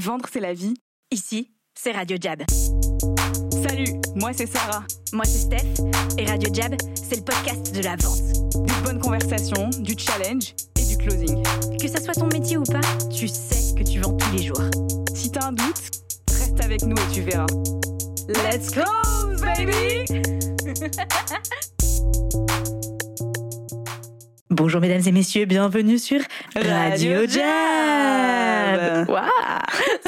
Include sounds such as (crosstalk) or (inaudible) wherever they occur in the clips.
Vendre, c'est la vie. Ici, c'est Radio Jab. Salut, moi c'est Sarah. Moi, c'est Steph. Et Radio Jab, c'est le podcast de la vente. Des bonnes conversations, du challenge et du closing. Que ça soit ton métier ou pas, tu sais que tu vends tous les jours. Si t'as un doute, reste avec nous et tu verras. Let's close, baby (laughs) Bonjour mesdames et messieurs, bienvenue sur Radio Jab. Waouh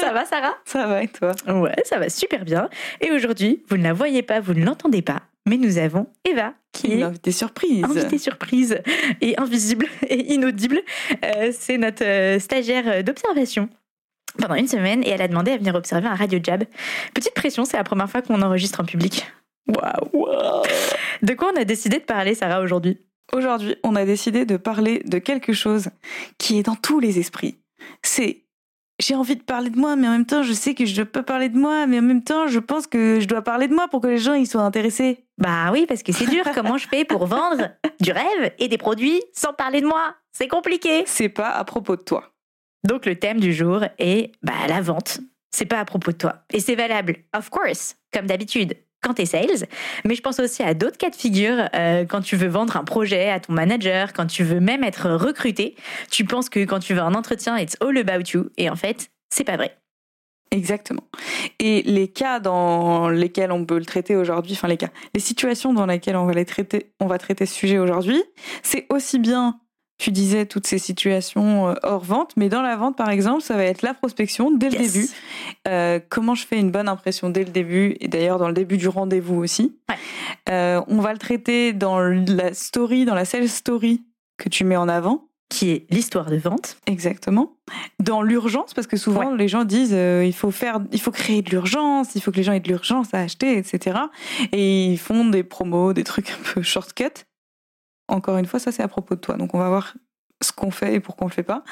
Ça va Sarah? Ça va et toi? Ouais, ça va super bien. Et aujourd'hui, vous ne la voyez pas, vous ne l'entendez pas, mais nous avons Eva qui Une est invitée surprise. invitée surprise et invisible (laughs) et inaudible. Euh, c'est notre euh, stagiaire d'observation pendant une semaine et elle a demandé à venir observer un Radio Jab. Petite pression, c'est la première fois qu'on enregistre en public. Waouh De quoi on a décidé de parler, Sarah, aujourd'hui? Aujourd'hui, on a décidé de parler de quelque chose qui est dans tous les esprits. C'est j'ai envie de parler de moi, mais en même temps, je sais que je ne peux parler de moi, mais en même temps, je pense que je dois parler de moi pour que les gens ils soient intéressés. Bah oui, parce que c'est dur. (laughs) Comment je fais pour vendre du rêve et des produits sans parler de moi? C'est compliqué. C'est pas à propos de toi. Donc le thème du jour est bah, la vente. C'est pas à propos de toi. Et c'est valable, of course, comme d'habitude, quand tu es sales. Mais je pense aussi à d'autres cas de figure euh, quand tu veux vendre un projet à ton manager, quand tu veux même être recruté. Tu penses que quand tu veux un entretien, it's all about you. Et en fait, c'est pas vrai. Exactement. Et les cas dans lesquels on peut le traiter aujourd'hui, enfin les cas, les situations dans lesquelles on va les traiter, on va traiter ce sujet aujourd'hui, c'est aussi bien, tu disais toutes ces situations euh, hors vente, mais dans la vente par exemple, ça va être la prospection dès le Yes. début. Euh, comment je fais une bonne impression dès le début et d'ailleurs dans le début du rendez-vous aussi. Ouais. Euh, on va le traiter dans la story, dans la sales story que tu mets en avant. Qui est l'histoire de vente. Exactement. Dans l'urgence, parce que souvent les gens disent euh, il faut faire, il faut créer de l'urgence, il faut que les gens aient de l'urgence à acheter, etc. Et ils font des promos, des trucs un peu shortcut. Encore une fois, ça c'est à propos de toi. Donc on va voir ce qu'on fait et pourquoi on le fait pas.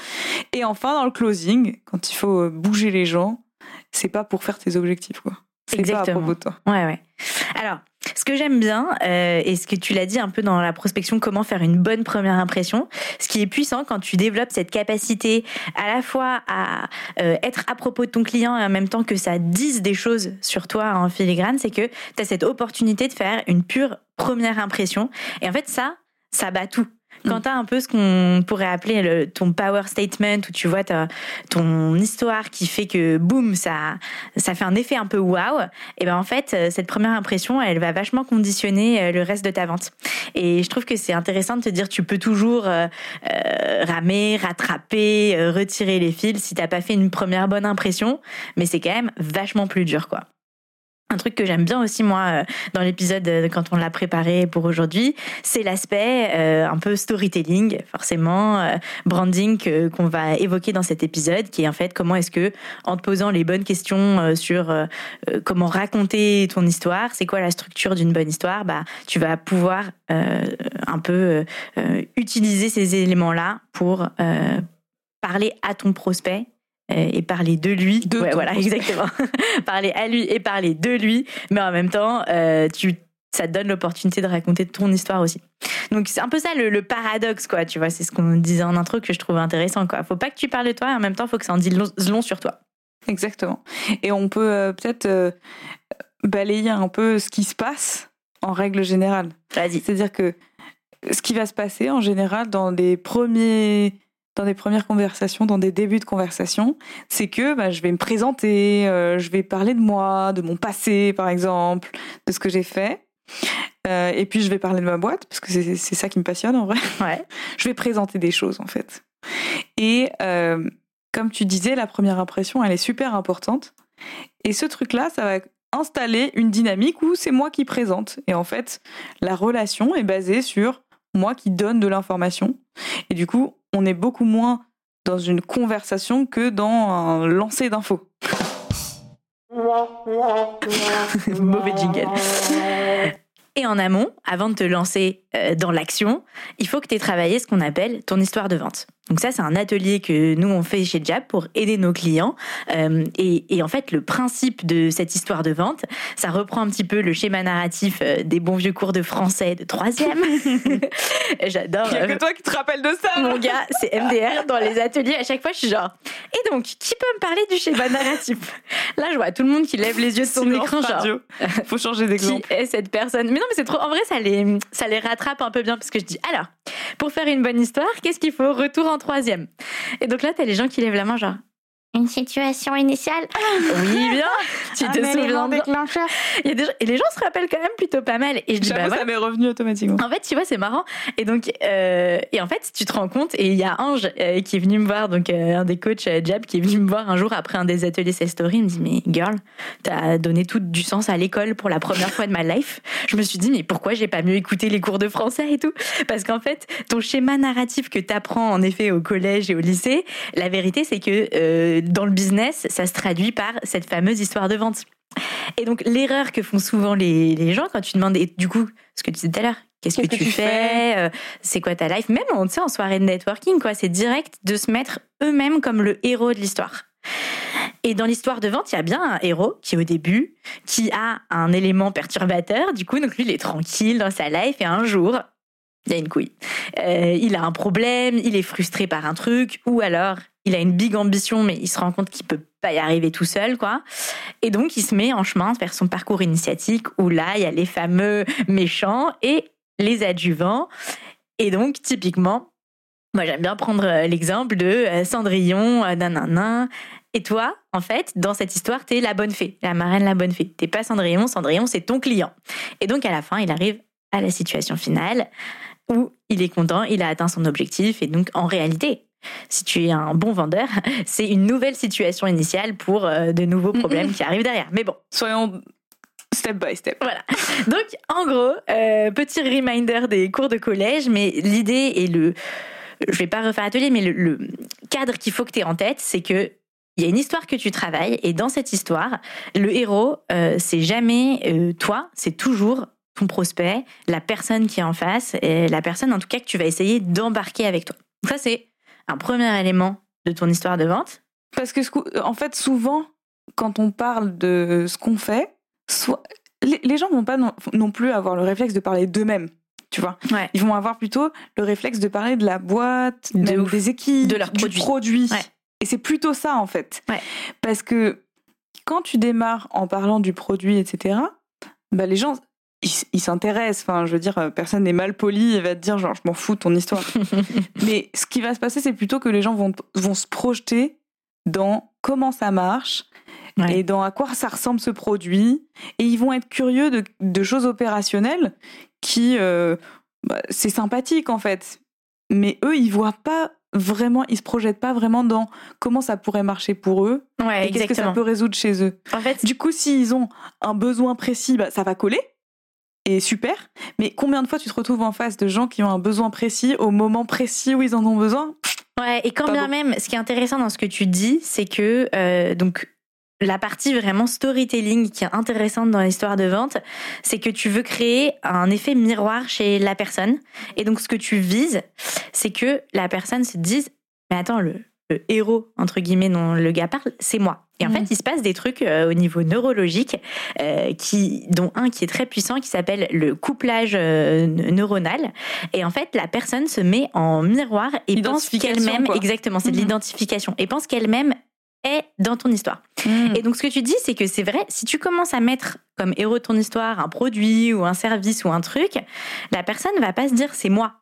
Et enfin dans le closing, quand il faut euh, bouger les gens, c'est pas pour faire tes objectifs quoi. C'est pas à propos de toi. Ouais, ouais. Alors, ce que j'aime bien, euh, et ce que tu l'as dit un peu dans la prospection, comment faire une bonne première impression, ce qui est puissant quand tu développes cette capacité à la fois à euh, être à propos de ton client et en même temps que ça dise des choses sur toi en filigrane, c'est que tu as cette opportunité de faire une pure première impression. Et en fait, ça, ça bat tout. Quand tu as un peu ce qu'on pourrait appeler le, ton power statement, où tu vois ta- ton histoire qui fait que boum, ça, ça fait un effet un peu waouh, et ben en fait, euh, cette première impression, elle va vachement conditionner euh, le reste de ta vente. Et je trouve que c'est intéressant de te dire, tu peux toujours euh, ramer, rattraper, retirer les fils si t'as pas fait une première bonne impression, mais c'est quand même vachement plus dur, quoi. Un truc que j'aime bien aussi moi euh, dans l'épisode euh, quand on l'a préparé pour aujourd'hui, c'est l'aspect euh, un peu storytelling, forcément euh, branding qu'on va évoquer dans cet épisode, qui est en fait comment est-ce que en te posant les bonnes questions euh, sur comment raconter ton histoire, c'est quoi la structure d'une bonne histoire, bah tu vas pouvoir un peu utiliser ces éléments-là pour euh, parler à ton prospect et parler de lui. De Ouais, voilà, (laughs) exactement. (laughs) parler à lui et parler de lui, mais en même temps, euh, tu ça te donne l'opportunité de raconter ton histoire aussi. Donc c'est un peu ça le, le paradoxe, quoi. Tu vois, c'est ce qu'on disait en intro que je trouve intéressant, quoi. Faut pas que tu parles de toi, et en même temps, faut que ça en dise long, long sur toi. Exactement. Et on peut euh, peut-être euh, balayer un peu ce qui se passe en règle générale. Vas-y. C'est-à-dire que ce qui va se passer en général dans des premiers dans des premières conversations, dans des débuts de conversation, c'est que bah, je vais me présenter, euh, je vais parler de moi, de mon passé par exemple, de ce que j'ai fait. Euh, et puis je vais parler de ma boîte, parce que c'est ça qui me passionne en vrai. Ouais. (laughs) Je vais présenter des choses en fait. Et euh, comme tu disais, la première impression, elle est super importante. Et ce truc-là, ça va installer une dynamique où c'est moi qui présente. Et en fait, la relation est basée sur moi qui donne de l'information. Et du coup, on est beaucoup moins dans une conversation que dans un lancer d'infos. (laughs) Mauvais jingle. Et en amont, avant de te lancer euh, dans l'action, il faut que tu aies travaillé ce qu'on appelle ton histoire de vente. Donc ça, c'est un atelier que nous on fait chez Jab pour aider nos clients. Euh, et, et, en fait, le principe de cette histoire de vente, ça reprend un petit peu le schéma narratif euh, des bons vieux cours de français de troisième. (laughs) J'adore. Il n'y a que toi qui te rappelles de ça. Mon gars, c'est MDR dans les ateliers. À chaque fois, je suis genre. Et donc, qui peut me parler du schéma narratif? Là, je vois tout le monde qui lève les yeux de son écran, genre. Faut changer d'exemple. Qui est cette personne? Mais non, mais c'est trop. En vrai, ça les, ça les rattrape un peu bien parce que je dis alors, pour faire une bonne histoire, qu'est-ce qu'il faut? Retour en troisième. Et donc là, t'as les gens qui lèvent la main, genre, une situation initiale. Oui, bien. (laughs) Tu te souviens déclencheur. Il y a des gens, et les gens se rappellent quand même plutôt pas mal. Et je dis, bah, ça m'est revenu automatiquement. En fait, tu vois, c'est marrant. Et donc, euh, et en fait, tu te rends compte, et il y a Ange euh, qui est venu me voir, donc euh, un des coachs euh, Jab, qui est venu me voir un jour après un des ateliers Cell Story. Il me dit, mais girl, t'as donné tout du sens à l'école pour la première fois de ma life. Je me suis dit, mais pourquoi j'ai pas mieux écouté les cours de français et tout? Parce qu'en fait, ton schéma narratif que t'apprends en effet au collège et au lycée, la vérité, c'est que dans le business, ça se traduit par cette fameuse histoire de vente. Et donc, l'erreur que font souvent les, les, gens quand tu demandes, et du coup, ce que tu disais tout à l'heure, qu'est-ce que, tu, fais, euh, c'est quoi ta life, même on sait en soirée de networking, quoi, c'est direct de se mettre eux-mêmes comme le héros de l'histoire. Et dans l'histoire de vente, il y a bien un héros qui au début, qui a un élément perturbateur, du coup, donc lui, il est tranquille dans sa life, et un jour, il y a une couille. Euh, il a un problème, il est frustré par un truc, ou alors il a une big ambition, mais il se rend compte qu'il peut pas y arriver tout seul, quoi. Et donc, il se met en chemin vers son parcours initiatique, où là, il y a les fameux méchants et les adjuvants. Et donc, typiquement, moi, j'aime bien prendre euh, l'exemple de euh, Cendrillon, nanana. Et toi, en fait, dans cette histoire, t'es la bonne fée, la marraine la bonne fée. T'es pas Cendrillon, Cendrillon, c'est ton client. Et donc, à la fin, il arrive à la situation finale où il est content, il a atteint son objectif. Et donc, en réalité, si tu es un bon vendeur, (laughs) c'est une nouvelle situation initiale pour euh, de nouveaux problèmes qui arrivent derrière. Mais bon. Soyons step by step. Voilà. Donc, en gros, euh, petit reminder des cours de collège, mais l'idée et le. Je vais pas refaire l'atelier, mais le, cadre qu'il faut que tu aies en tête, c'est que il y a une histoire que tu travailles, et dans cette histoire, le héros, euh, c'est jamais toi, c'est toujours ton prospect, la personne qui est en face, et la personne en tout cas que tu vas essayer d'embarquer avec toi. ça, c'est un premier élément de ton histoire de vente Parce que, en fait, souvent, quand on parle de ce qu'on fait, soit, les, gens vont pas non, plus avoir le réflexe de parler d'eux-mêmes. Tu vois, ils vont avoir plutôt le réflexe de parler de la boîte, des équipes, de leurs produits. Et c'est plutôt ça en fait. Parce que quand tu démarres en parlant du produit, etc., bah les gens, il, s'intéresse. Enfin, je veux dire, euh, personne n'est mal poli et va te dire genre je m'en fous de ton histoire. (laughs) Mais ce qui va se passer, c'est plutôt que les gens vont, vont se projeter dans comment ça marche et dans à quoi ça ressemble ce produit. Et ils vont être curieux de, de choses opérationnelles qui, euh, bah, c'est sympathique en fait. Mais eux, ils voient pas vraiment, ils se projettent pas vraiment dans comment ça pourrait marcher pour eux ouais, et qu'est-ce que ça peut résoudre chez eux. En fait, du coup, s'ils ont un besoin précis, bah, ça va coller super. Mais combien de fois tu te retrouves en face de gens qui ont un besoin précis au moment précis où ils en ont besoin? Ouais, et quand bien même, ce qui est intéressant dans ce que tu dis, c'est que euh, donc la partie vraiment storytelling qui est intéressante dans l'histoire de vente, c'est que tu veux créer un effet miroir chez la personne. Et donc, ce que tu vises, c'est que la personne se dise, mais attends, le, le héros, entre guillemets, dont le gars parle, c'est moi. Et en fait, il se passe des trucs euh, au niveau neurologique, euh, qui, dont un qui est très puissant, qui s'appelle le couplage euh, neuronal. Et en fait, la personne se met en miroir et pense qu'elle-même, exactement, c'est de mhm. l'identification, et pense qu'elle-même est dans ton histoire. Mhm. Et donc, ce que tu dis, c'est que c'est vrai, si tu commences à mettre comme héros de ton histoire un produit ou un service ou un truc, la personne va pas se dire c'est moi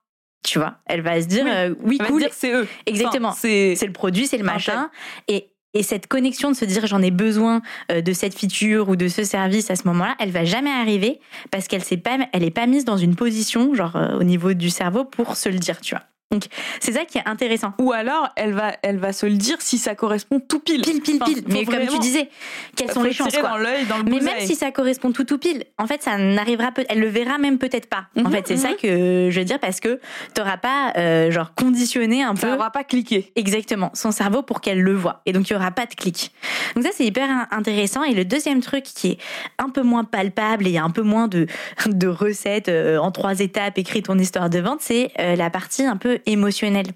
tu vois. Elle va se dire, oui, euh, cool. c'est eux. Exactement. c'est le produit, c'est le machin. Et, et cette connexion de se dire, j'en ai besoin euh, de cette feature ou de ce service à ce moment-là, elle va jamais arriver parce qu'elle s'est pas, elle est pas mise dans une position, genre euh, au niveau du cerveau, pour se le dire, tu vois. Donc c'est ça qui est intéressant. Ou alors elle va elle va se le dire si ça correspond tout pile. Pile pile pile. mais comme tu disais, quelles sont les chances quoi. Dans dans le Mais même si ça correspond tout tout pile, en fait ça n'arrivera peut elle le verra même peut-être pas. en mhm, fait c'est ça mhm. que je veux dire parce que t'auras pas euh, genre conditionné un peu. Ça aura pas cliqué. Exactement son cerveau pour qu'elle le voit et donc il y aura pas de clic. Donc ça c'est hyper intéressant et le deuxième truc qui est un peu moins palpable et il y a un peu moins de (laughs) de recettes euh, en trois étapes écrit ton histoire de vente c'est euh, la partie un peu peu émotionnel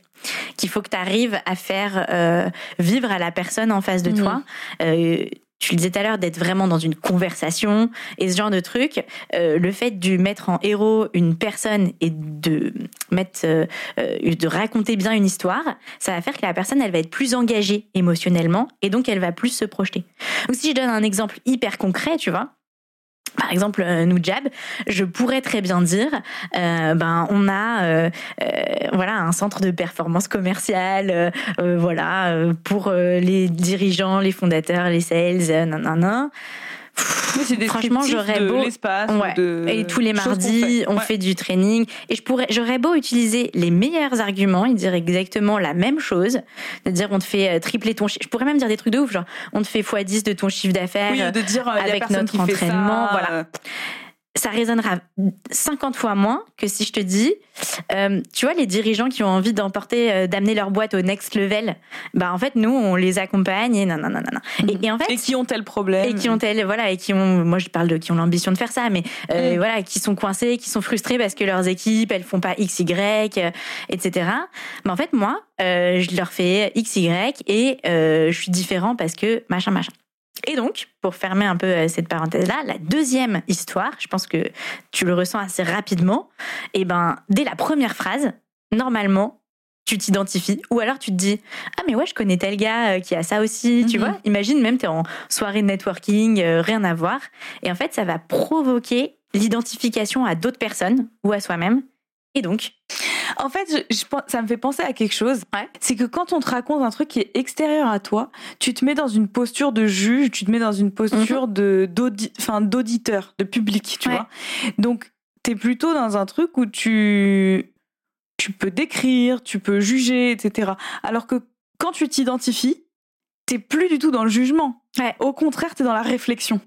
qu'il faut que tu arrives à faire euh, vivre à la personne en face de Mhm. toi. Euh, tu le disais tout à l'heure, d'être vraiment dans une conversation et ce genre de truc. Euh, le fait de mettre en héros une personne et de mettre, euh, de raconter bien une histoire, ça va faire que la personne, elle va être plus engagée émotionnellement et donc elle va plus se projeter. Donc si je donne un exemple hyper concret, tu vois. Par exemple, euh, nous Jab, je pourrais très bien dire, euh, ben on a euh, euh, voilà un centre de performance commerciale, euh, euh, voilà pour les dirigeants, les fondateurs, les sales, nanana. C'est Franchement, j'aurais beau-. Ouais. de Et tous les mardis, fait. on Ouais. fait du training. Et je pourrais, j'aurais beau utiliser les meilleurs arguments et dire exactement la même chose, de dire on te fait euh, tripler ton chiffre. Je pourrais même dire des trucs de ouf, genre on te fait x10 de ton chiffre d'affaires. Oui, ou de dire, euh, avec notre entraînement, voilà. Ça résonnera 50 fois moins que si je te dis, euh, tu vois, les dirigeants qui ont envie d'emporter, euh, d'amener leur boîte au next level, bah en fait, nous, on les accompagne et non, non, non, non. Et, et en fait, Et qui ont tel problème. et qui ont tel voilà et qui ont moi je parle de qui ont l'ambition de faire ça mais euh, Mm. voilà qui sont coincés qui sont frustrés parce que leurs équipes elles font pas x y euh, etc mais en fait moi euh, je leur fais x y et euh, je suis différent parce que machin machin et donc, pour fermer un peu euh, cette parenthèse-là, la deuxième histoire, je pense que tu le ressens assez rapidement, et ben, dès la première phrase, normalement, tu t'identifies, ou alors tu te dis, ah mais ouais, je connais tel gars euh, qui a ça aussi, tu Mhm. vois. Imagine même, tu es en soirée de networking, euh, rien à voir, et en fait, ça va provoquer l'identification à d'autres personnes ou à soi-même, et donc, En fait, je- je pense- ça me fait penser à quelque chose. Ouais. C'est que quand on te raconte un truc qui est extérieur à toi, tu te mets dans une posture de juge, tu te mets dans une posture enfin, d'auditeur, de public, tu Ouais. vois. Donc, t'es plutôt dans un truc où tu tu peux décrire, tu peux juger, etc. Alors que quand tu t'identifies, t'es plus du tout dans le jugement. Ouais. Au contraire, t'es dans la réflexion.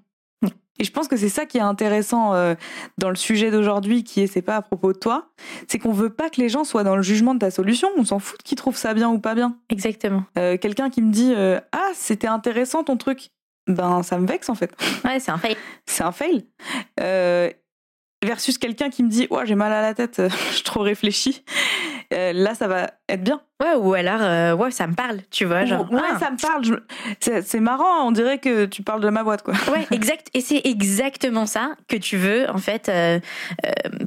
Et je pense que c'est ça qui est intéressant euh, dans le sujet d'aujourd'hui, qui est c'est pas à propos de toi, c'est qu'on veut pas que les gens soient dans le jugement de ta solution. On s'en fout qu'ils trouvent ça bien ou pas bien. exactement. Euh, Quelqu'un qui me dit euh, ah c'était intéressant ton truc, ben ça me vexe en fait. Ouais, c'est un fait. C'est un fail. Versus quelqu'un qui me dit ouais j'ai mal à la tête, (laughs) je trop réfléchi. Euh, là ça va être bien. Ouais, ou alors, euh, ouais, ça me parle, tu vois, genre. ouais ah. ça me parle. je- C'est marrant. On dirait que tu parles de ma boîte quoi. Ouais, (laughs) exact. Et c'est exactement ça que tu veux, en fait, euh,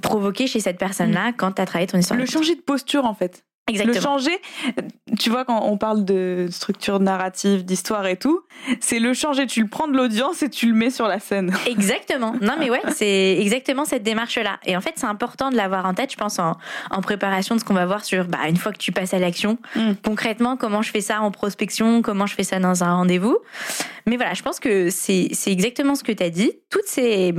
provoquer chez cette personne-là quand tu as travaillé ton histoire. Le changer de posture en fait. Le Exactement. changer, tu vois, quand on parle de structure narrative, d'histoire et tout, c'est le changer. Tu le prends de l'audience et tu le mets sur la scène. (laughs) Exactement. Non, mais ouais, c'est exactement cette démarche-là. Et en fait, c'est important de l'avoir en tête, je pense, en, en préparation de ce qu'on va voir sur, bah, une fois que tu passes à l'action, Mm. concrètement, comment je fais ça en prospection, comment je fais ça dans un rendez-vous? Mais voilà, je pense que c'est c'est exactement ce que tu as dit. Toutes ces,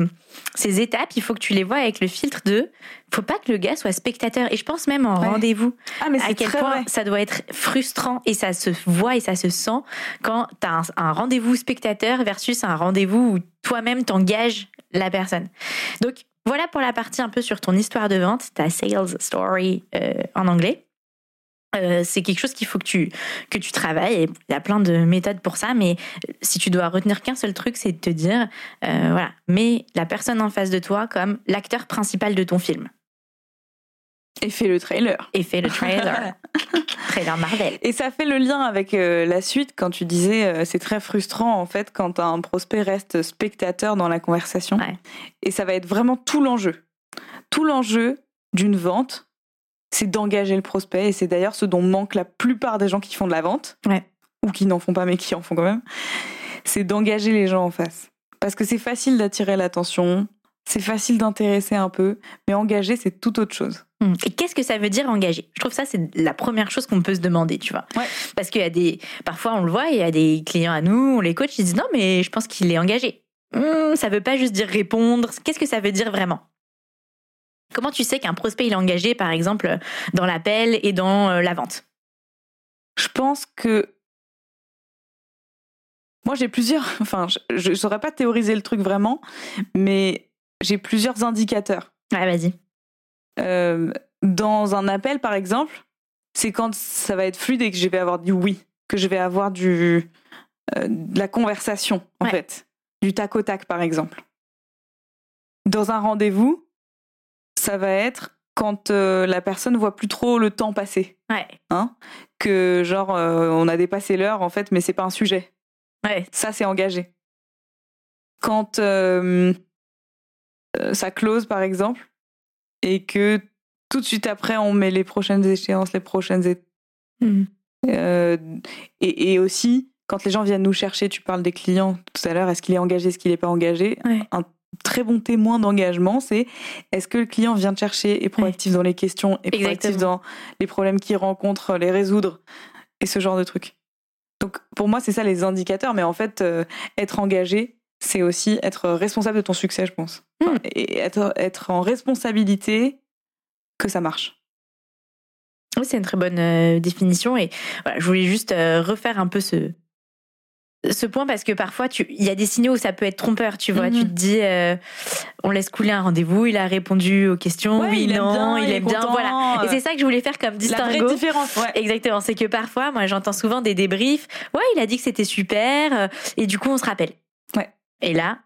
ces étapes, il faut que tu les vois avec le filtre de, faut pas que le gars soit spectateur. Et je pense même en Ouais. rendez-vous. Ah, mais à quel point vrai. ça doit être frustrant et ça se voit et ça se sent quand tu as un, un rendez-vous spectateur versus un rendez-vous où toi-même t'engages la personne. Donc voilà pour la partie un peu sur ton histoire de vente, ta sales story euh, en anglais. Euh, c'est quelque chose qu'il faut que tu que tu travailles et il y a plein de méthodes pour ça mais si tu dois retenir qu'un seul truc c'est de te dire euh, voilà mets la personne en face de toi comme l'acteur principal de ton film Et fais le trailer. et fais le trailer (laughs) trailer Marvel Et ça fait le lien avec euh, la suite quand tu disais euh, c'est très frustrant en fait quand un prospect reste spectateur dans la conversation. Ouais. Et ça va être vraiment tout l'enjeu. Tout l'enjeu d'une vente, c'est d'engager le prospect et c'est d'ailleurs ce dont manque la plupart des gens qui font de la vente Ouais. ou qui n'en font pas mais qui en font quand même. C'est d'engager les gens en face. Parce que c'est facile d'attirer l'attention, c'est facile d'intéresser un peu, mais engager c'est tout autre chose. Hmm. Et qu'est-ce que ça veut dire engager? Je trouve ça c'est la première chose qu'on peut se demander, tu vois. Ouais. Parce qu'il y a des, parfois on le voit, il y a des clients à nous, on les coach, ils disent non mais je pense qu'il est engagé. Hmm, ça veut pas juste dire répondre. Qu'est-ce que ça veut dire vraiment? Comment tu sais qu'un prospect il est engagé, par exemple, dans l'appel et dans euh, la vente? Je pense que moi j'ai plusieurs, (laughs) enfin je ne saurais pas théoriser le truc vraiment, mais j'ai plusieurs indicateurs. Ouais, vas-y. Euh, dans un appel par exemple, c'est quand ça va être fluide et que je vais avoir du oui, que je vais avoir du euh, de la conversation en Ouais. fait, du tac au tac par exemple. Dans un rendez-vous, ça va être quand euh, la personne voit plus trop le temps passer. Ouais. Hein? Que genre, euh, on a dépassé l'heure, en fait, mais c'est pas un sujet. Ouais. Ça, c'est engagé. Quand euh, ça close, par exemple, et que tout de suite après, on met les prochaines échéances, les prochaines étapes. Euh, et, et aussi, quand les gens viennent nous chercher, tu parles des clients tout à l'heure, est-ce qu'il est engagé, est-ce qu'il n'est pas engagé? Ouais. Un très bon témoin d'engagement, c'est est-ce que le client vient te chercher, est proactif dans les questions, est proactif dans les problèmes qu'il rencontre, les résoudre, et ce genre de trucs? Donc pour moi, c'est ça les indicateurs, mais en fait, euh, être engagé, c'est aussi être responsable de ton succès, je pense. Enfin, Mm. Et être, être en responsabilité que ça marche. Oui, c'est une très bonne euh, définition. Et voilà, je voulais juste euh, refaire un peu ce, ce point parce que parfois, tu- il y a des signaux où ça peut être trompeur. Tu vois, Mhm. tu te dis, euh, on laisse couler un rendez-vous, il a répondu aux questions, Ouais, oui, il non, bien, il il est bien. content, Voilà. Et c'est ça que je voulais faire comme La vraie distinguo. différence, ouais. Exactement, c'est que parfois, moi, j'entends souvent des débriefs. Ouais, il a dit que c'était super, euh, et du coup, on se rappelle. Ouais. Et là,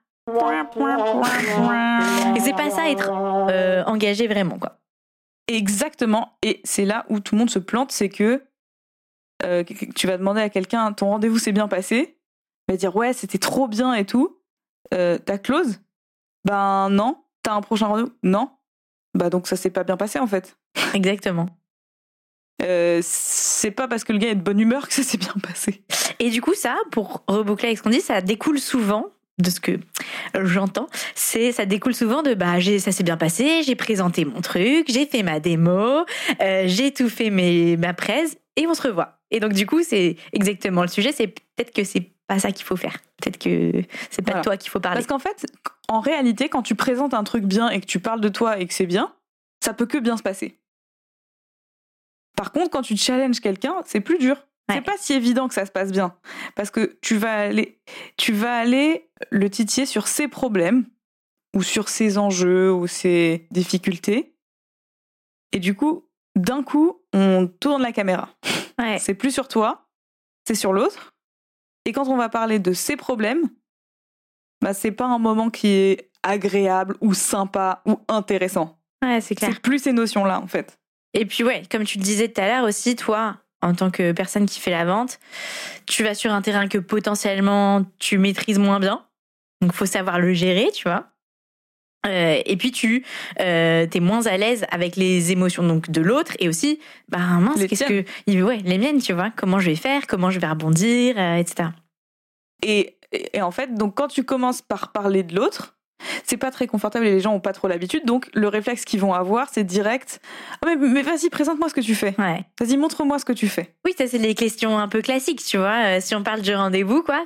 et c'est pas ça être euh, engagé vraiment, quoi. Exactement. Et c'est là où tout le monde se plante, c'est que euh, tu vas demander à quelqu'un ton rendez-vous s'est bien passé, va dire ouais c'était trop bien et tout. Euh, ta clause Ben non. T'as un prochain rendez-vous? Non. Bah donc ça s'est pas bien passé en fait. Exactement. Euh, c'est pas parce que le gars est de bonne humeur que ça s'est bien passé. Et du coup, ça, pour reboucler avec ce qu'on dit, ça découle souvent de ce que j'entends, c'est ça découle souvent de bah j'ai ça s'est bien passé, j'ai présenté mon truc, j'ai fait ma démo, euh, j'ai tout fait mes ma presse et on se revoit. Et donc du coup, c'est exactement le sujet, c'est peut-être que c'est pas ça qu'il faut faire. Peut-être que c'est pas Voilà. de toi qu'il faut parler. Parce qu'en fait, en réalité, quand tu présentes un truc bien et que tu parles de toi et que c'est bien, ça peut que bien se passer. Par contre, quand tu challenges quelqu'un, c'est plus dur. Ouais. C'est pas si évident que ça se passe bien. Parce que tu vas aller, tu vas aller le titiller sur ses problèmes, ou sur ses enjeux, ou ses difficultés. Et du coup, d'un coup, on tourne la caméra. Ouais. C'est plus sur toi, c'est sur l'autre. Et quand on va parler de ses problèmes, bah, c'est pas un moment qui est agréable ou sympa ou intéressant. Ouais, c'est clair. C'est plus ces notions-là, en fait. Et puis ouais, comme tu le disais tout à l'heure aussi, toi, en tant que personne qui fait la vente, tu vas sur un terrain que potentiellement tu maîtrises moins bien. Donc faut savoir le gérer, tu vois. Euh, et puis tu euh, es moins à l'aise avec les émotions donc de l'autre et aussi bah mince Les qu'est-ce que il- ouais les miennes tu vois comment je vais faire comment je vais rebondir euh, etc Et, et, en fait, donc quand tu commences par parler de l'autre, c'est pas très confortable et les gens ont pas trop l'habitude. Donc le réflexe qu'ils vont avoir, c'est direct. Ah, mais, mais vas-y, présente-moi ce que tu fais. ouais Vas-y, montre-moi ce que tu fais. oui ça c'est des questions un peu classiques tu vois Euh, si on parle du rendez-vous quoi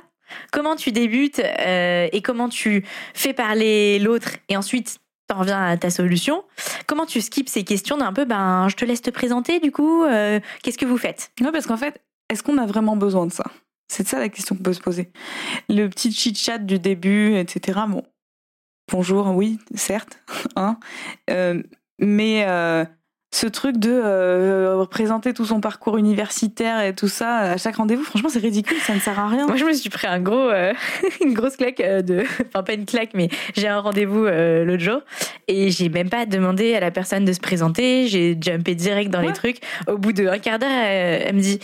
comment tu débutes euh, et comment tu fais parler l'autre et ensuite t'en reviens à ta solution comment tu skips ces questions d'un peu ben je te laisse te présenter du coup euh, qu'est-ce que vous faites? Ouais, parce qu'en fait, est-ce qu'on a vraiment besoin de ça? C'est ça la question qu'on peut se poser. Le petit chit-chat du début, etc. Bon, bonjour, oui, certes, (laughs) hein. Euh, mais ce truc de euh, présenter tout son parcours universitaire et tout ça à chaque rendez-vous, franchement, c'est ridicule, ça ne sert à rien. Moi, je me suis pris un gros, euh, (laughs) une grosse claque euh, de, (laughs) enfin pas une claque, mais j'ai un rendez-vous euh, l'autre jour et j'ai même pas demandé à la personne de se présenter. J'ai jumpé direct dans les trucs. Au bout d'un quart d'heure, euh, elle me dit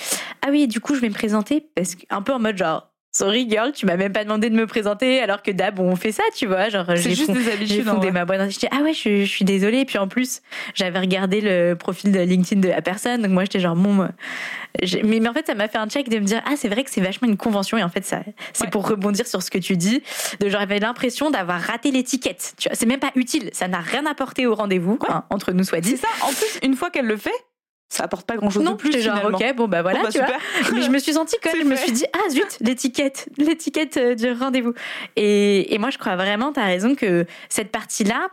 ah oui, du coup je vais me présenter parce que un peu en mode genre sorry girl, tu m'as même pas demandé de me présenter alors que d'hab on fait ça, tu vois, genre j'ai juste fond- des habitudes. fondé vrai. ma boîte. Je dis ah ouais, je, je suis désolée. Puis en plus, j'avais regardé le profil de LinkedIn de la personne, donc moi j'étais genre bon. Mais, mais en fait, ça m'a fait un check de me dire ah c'est vrai que c'est vachement une convention et en fait ça c'est Ouais. pour rebondir sur ce que tu dis. De j'avais l'impression d'avoir raté l'étiquette. Tu vois, c'est même pas utile. Ça n'a rien apporté au rendez-vous. Ouais. hein, entre nous soit dit. C'est ça, en plus, une fois qu'elle le fait, ça apporte pas grand-chose Non, de plus. j'étais genre ok bon bah voilà Bon, bah, tu vois. (laughs) Mais je me suis sentie C'est je me suis dit, ah zut, (laughs) l'étiquette, l'étiquette euh, du rendez-vous. Et, et moi, je crois vraiment, tu as raison, que cette partie-là,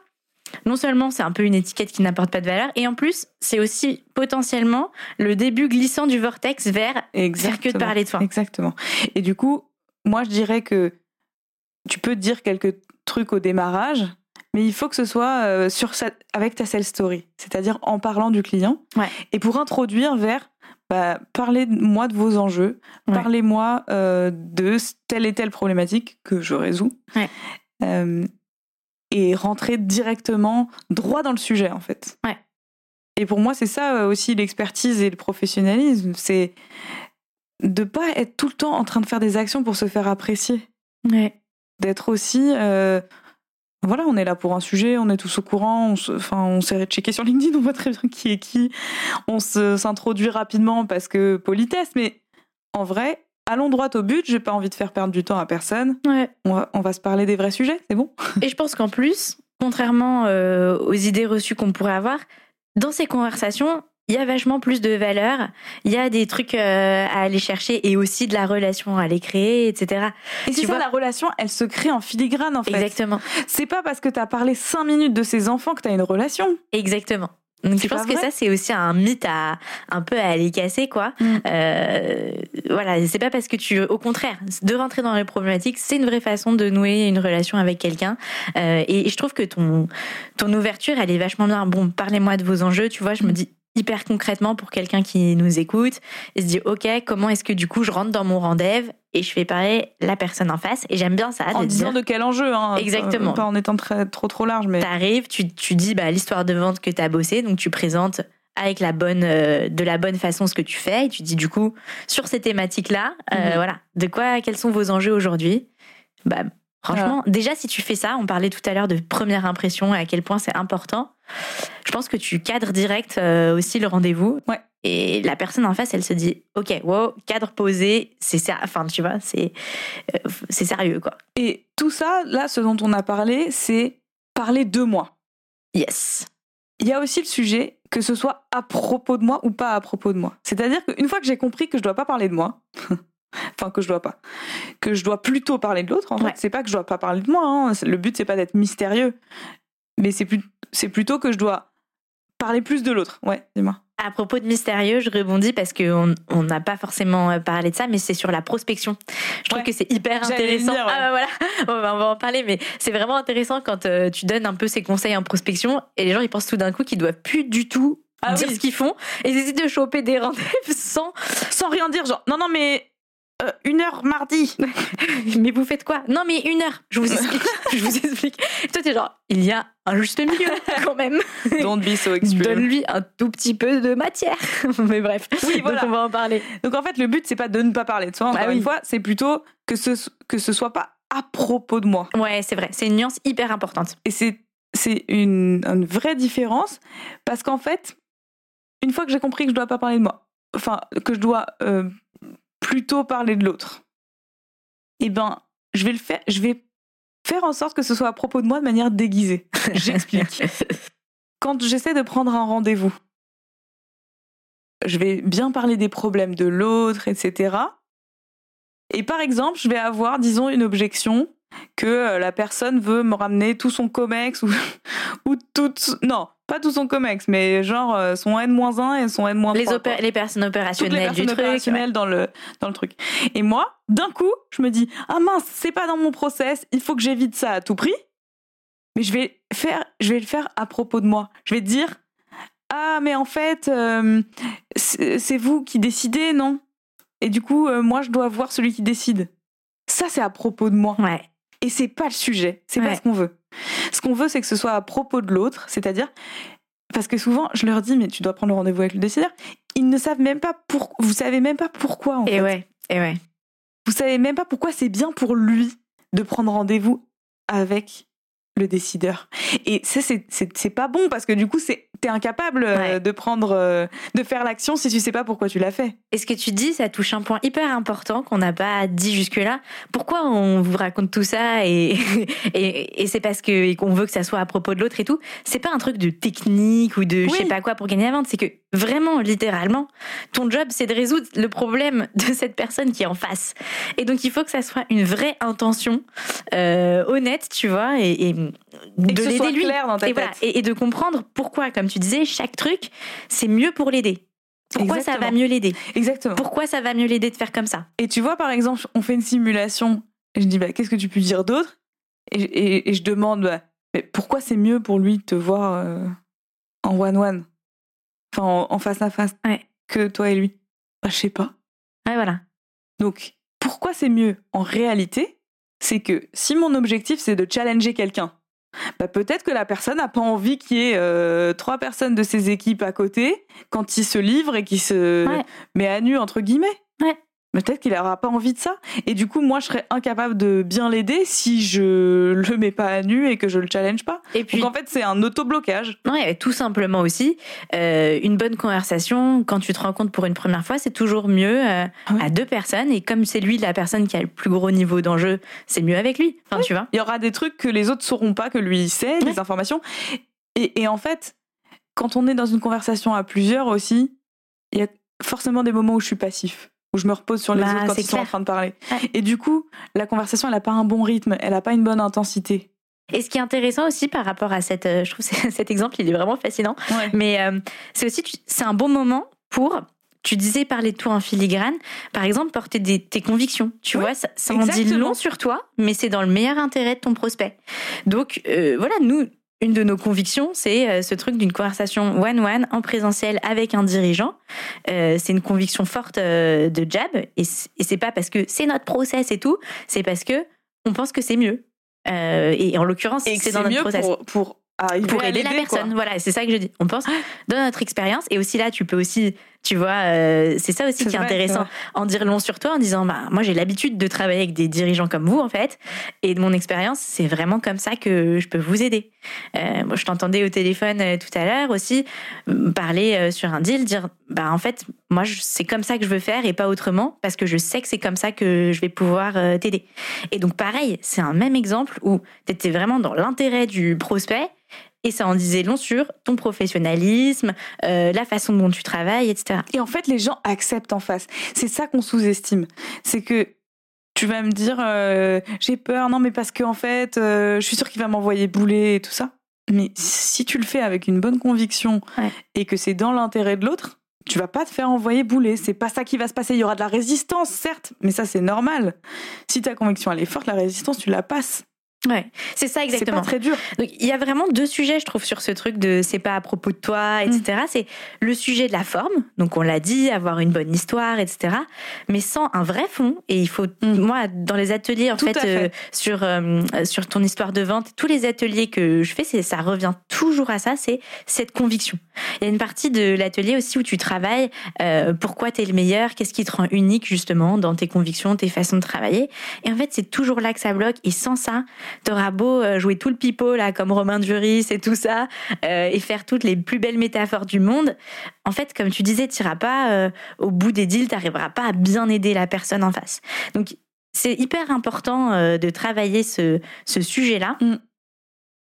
non seulement c'est un peu une étiquette qui n'apporte pas de valeur, et en plus, c'est aussi potentiellement le début glissant du vortex vers faire que de parler de soi. Exactement. Et du coup, moi, je dirais que tu peux dire quelques trucs au démarrage, mais il faut que ce soit euh, sur sa- avec ta sales story, c'est-à-dire en parlant du client. Ouais. Et pour introduire vers, bah, parlez-moi de vos enjeux, Ouais. parlez-moi euh, de telle et telle problématique que je résous. Ouais. Euh, et rentrer directement droit dans le sujet, en fait. Et pour moi, c'est ça aussi l'expertise et le professionnalisme. C'est de pas être tout le temps en train de faire des actions pour se faire apprécier. D'être aussi. Voilà, on est là pour un sujet, on est tous au courant, on se- enfin, on s'est checké sur LinkedIn, on voit très bien qui est qui. On se- s'introduit rapidement parce que politesse, mais en vrai, allons droit au but, j'ai pas envie de faire perdre du temps à personne. Ouais. On va, on va se parler des vrais sujets, c'est bon? Et je pense qu'en plus, contrairement euh, aux idées reçues qu'on pourrait avoir, dans ces conversations, il y a vachement plus de valeur, il y a des trucs euh, à aller chercher et aussi de la relation à aller créer, etc. Et c'est Tu ça, vois- la relation, elle se crée en filigrane, en fait. Exactement, C'est pas parce que t'as parlé cinq minutes de ses enfants que t'as une relation. exactement. Donc je pense que ça c'est aussi un mythe à un peu à aller casser quoi. Mm. Euh, voilà, c'est pas parce que tu au contraire de rentrer dans les problématiques, c'est une vraie façon de nouer une relation avec quelqu'un. Euh, et, je trouve que ton ton ouverture elle est vachement bien. Bon, parlez-moi de vos enjeux, tu vois, je me dis hyper concrètement pour quelqu'un qui nous écoute et se dit ok comment est-ce que du coup je rentre dans mon rendez-vous et je fais parler la personne en face et j'aime bien ça en de disant dire de quel enjeu, hein. Exactement. Pas en étant très, trop trop large, mais. T'arrives, tu, tu dis bah, l'histoire de vente que tu as bossé, donc tu présentes avec la bonne, euh, de la bonne façon ce que tu fais, et tu dis du coup, sur ces thématiques-là, euh, Mhm. voilà, de quoi, quels sont vos enjeux aujourd'hui? Bah, Franchement, déjà si tu fais ça, on parlait tout à l'heure de première impression et à quel point c'est important, je pense que tu cadres direct euh, aussi le rendez-vous. Ouais. Et la personne en face, elle se dit, ok, wow, cadre posé, c'est ça, enfin tu vois, c'est euh, c'est sérieux quoi. Et tout ça, là, ce dont on a parlé, c'est parler de moi. Yes. Il y a aussi le sujet que ce soit à propos de moi ou pas à propos de moi. C'est-à-dire qu'une fois que j'ai compris que je dois pas parler de moi, (laughs) enfin que je dois pas, que je dois plutôt parler de l'autre, en Ouais. fait, c'est pas que je dois pas parler de moi. hein. Le but c'est pas d'être mystérieux, mais c'est plus, c'est plutôt que je dois parler plus de l'autre. Ouais, dis-moi. À propos de mystérieux, je rebondis parce qu'on on n'a pas forcément euh, parlé de ça, mais c'est sur la prospection. Je trouve Ouais. que c'est hyper intéressant. dire, ouais. Ah bah voilà, (laughs) on va, on va en parler, mais c'est vraiment intéressant quand euh, tu donnes un peu ces conseils en prospection et les gens ils pensent tout d'un coup qu'ils doivent plus du tout Ah dire oui. ce qu'ils font et ils essaient de choper des (laughs) rendez-vous sans. Sans rien dire, genre non non mais euh, une heure mardi. (laughs) Mais vous faites quoi? Non, mais une heure. Je vous explique. (laughs) je vous explique. Et toi t'es genre, il y a un juste milieu (laughs) quand même. Don't be so extreme. Donne-lui un tout petit peu de matière. mais bref. Oui, voilà. Donc on va en parler. Donc en fait, le but c'est pas de ne pas parler de soi. Encore Bah oui. une fois, c'est plutôt que ce que ce soit pas à propos de moi. Ouais, c'est vrai. C'est une nuance hyper importante. Et c'est c'est une, une vraie différence parce qu'en fait, une fois que j'ai compris que je dois pas parler de moi, enfin que je dois euh, plutôt parler de l'autre, eh ben je vais le faire, je vais faire en sorte que ce soit à propos de moi de manière déguisée. (laughs) J'explique. Quand j'essaie de prendre un rendez-vous, je vais bien parler des problèmes de l'autre, etc. Et par exemple, je vais avoir, disons, une objection que euh, la personne veut me ramener tout son comex ou, (laughs) ou tout... Non, pas tout son comex, mais genre euh, son N-1 et son N-3. les, opé- les personnes Toutes les opérationnelles personnes du truc. opérationnelles dans, le, dans le truc. Et moi, d'un coup, je me dis, ah mince, c'est pas dans mon process, il faut que j'évite ça à tout prix. Mais je vais, faire, je vais le faire à propos de moi. Je vais dire, ah mais en fait, euh, c'est vous qui décidez, non? Et du coup, euh, moi, je dois voir celui qui décide. Ça, c'est à propos de moi. Ouais. Et c'est pas le sujet, c'est pas ce qu'on veut. Ce qu'on veut, c'est que ce soit à propos de l'autre, c'est-à-dire parce que souvent, je leur dis, mais tu dois prendre le rendez-vous avec le décideur. Ils ne savent même pas pour, vous savez même pas pourquoi. En Et fait. ouais. Et ouais. Vous savez même pas pourquoi c'est bien pour lui de prendre rendez-vous avec le décideur. Et ça, c'est pas bon parce que du coup, c'est t'es incapable euh, Ouais. de prendre, euh, de faire l'action si tu sais pas pourquoi tu l'as fait. Et ce que tu dis, ça touche un point hyper important qu'on n'a pas dit jusque-là. Pourquoi on vous raconte tout ça et, (laughs) et, et c'est parce que et qu'on veut que ça soit à propos de l'autre et tout. C'est pas un truc de technique ou de je Oui. sais pas quoi pour gagner la vente. C'est que vraiment, littéralement, ton job, c'est de résoudre le problème (laughs) de cette personne qui est en face. Et donc, il faut que ça soit une vraie intention euh, honnête, tu vois, et Et de que l'aider lui. clair dans ta Et, voilà. tête. et, et de comprendre pourquoi, comme tu disais, chaque truc, c'est mieux pour l'aider. Pourquoi ça va mieux l'aider? Exactement. pourquoi ça va mieux l'aider de faire comme ça? Et tu vois, par exemple, on fait une simulation et je dis, bah, qu'est-ce que tu peux dire d'autre? Et, et- et je demande, bah, mais pourquoi c'est mieux pour lui de te voir euh, en one-one? Enfin, en, en face à face Ouais. que toi et lui? Bah, je sais pas. Ouais, voilà. Donc, pourquoi c'est mieux En réalité, c'est que si mon objectif, c'est de challenger quelqu'un, bah peut-être que la personne n'a pas envie qu'il y ait euh, trois personnes de ses équipes à côté quand il se livre et qu'il se Ouais. met à nu entre guillemets. Ouais. Peut-être qu'il n'aura pas envie de ça. Et du coup, moi, je serais incapable de bien l'aider si je (laughs) le mets pas à nu et que je le challenge pas. Et puis, Donc en fait, c'est un auto-blocage. Ouais, tout simplement aussi, euh, une bonne conversation, quand tu te rends compte pour une première fois, c'est toujours mieux euh, Ah à deux personnes. Et comme c'est lui la personne qui a le plus gros niveau d'enjeu, c'est mieux avec lui. Enfin, tu vois. Il y aura des trucs que les autres sauront pas, que lui sait, des informations. Et, et en fait, quand on est dans une conversation à plusieurs aussi, il y a forcément des moments où je suis passif, où je me repose sur les Bah, autres quand ils sont en train de parler. Ouais. Et du coup, la conversation, elle n'a pas un bon rythme, elle n'a pas une bonne intensité. Et ce qui est intéressant aussi par rapport à cette, euh, je trouve (laughs) cet exemple, il est vraiment fascinant. Mais euh, c'est aussi, c'est un bon moment pour. Tu disais parler de toi en filigrane, par exemple porter des, tes convictions. Tu vois, ça, ça en dit long sur toi, mais c'est dans le meilleur intérêt de ton prospect. Donc euh, voilà, nous, une de nos convictions, c'est euh, ce truc d'une conversation one-one en présentiel avec un dirigeant. Euh, c'est une conviction forte euh, de Jab, et c'est pas parce que c'est notre process et tout, c'est parce que on pense que c'est mieux. Euh, et en l'occurrence, c'est dans notre mieux process pour, pour pour aider la quoi. personne. Voilà, c'est ça que je dis. On pense dans notre expérience et aussi là, tu peux aussi, tu vois, euh, c'est ça aussi qui est vrai, intéressant, en dire long sur toi, en disant, bah moi j'ai l'habitude de travailler avec des dirigeants comme vous en fait, et de mon expérience, c'est vraiment comme ça que je peux vous aider. Euh, moi, je t'entendais au téléphone euh, tout à l'heure aussi parler sur un deal, dire, bah en fait, moi c'est comme ça que je veux faire et pas autrement, parce que je sais que c'est comme ça que je vais pouvoir t'aider. Et donc pareil, c'est un même exemple où tu étais vraiment dans l'intérêt du prospect et ça en disait long sur ton professionnalisme, euh, la façon dont tu travailles, etc. Et en fait, les gens acceptent en face. C'est ça qu'on sous-estime. C'est que tu vas me dire, euh, j'ai peur, non, mais parce qu'en fait, euh, je suis sûre qu'il va m'envoyer bouler et tout ça. Mais si tu le fais avec une bonne conviction Ouais. et que c'est dans l'intérêt de l'autre, tu vas pas te faire envoyer bouler. C'est pas ça qui va se passer. Il y aura de la résistance, certes, mais ça, c'est normal. Si ta conviction, elle est forte, la résistance, tu la passes. Ouais, c'est ça C'est exactement. pas très dur. Donc il y a vraiment deux sujets, je trouve, sur ce truc de c'est pas à propos de toi, etc. Mm. C'est le sujet de la forme, donc on l'a dit, avoir une bonne histoire, etc. Mais sans un vrai fond. Et il faut, Mm. moi, dans les ateliers, en Tout fait, euh, sur euh, sur ton histoire de vente, tous les ateliers que je fais, c'est ça revient toujours à ça, c'est cette conviction. Il y a une partie de l'atelier aussi où tu travailles euh, pourquoi tu es le meilleur, qu'est-ce qui te rend unique justement dans tes convictions, tes façons de travailler. Et en fait, c'est toujours là que ça bloque. Et sans ça, T'auras beau euh, jouer tout le pipeau là comme Romain Duris et tout ça euh, et faire toutes les plus belles métaphores du monde. En fait, comme tu disais, t'iras pas euh, au bout des deals, t'arriveras pas à bien aider la personne en face. Donc c'est hyper important euh, de travailler ce, ce sujet-là. Mm.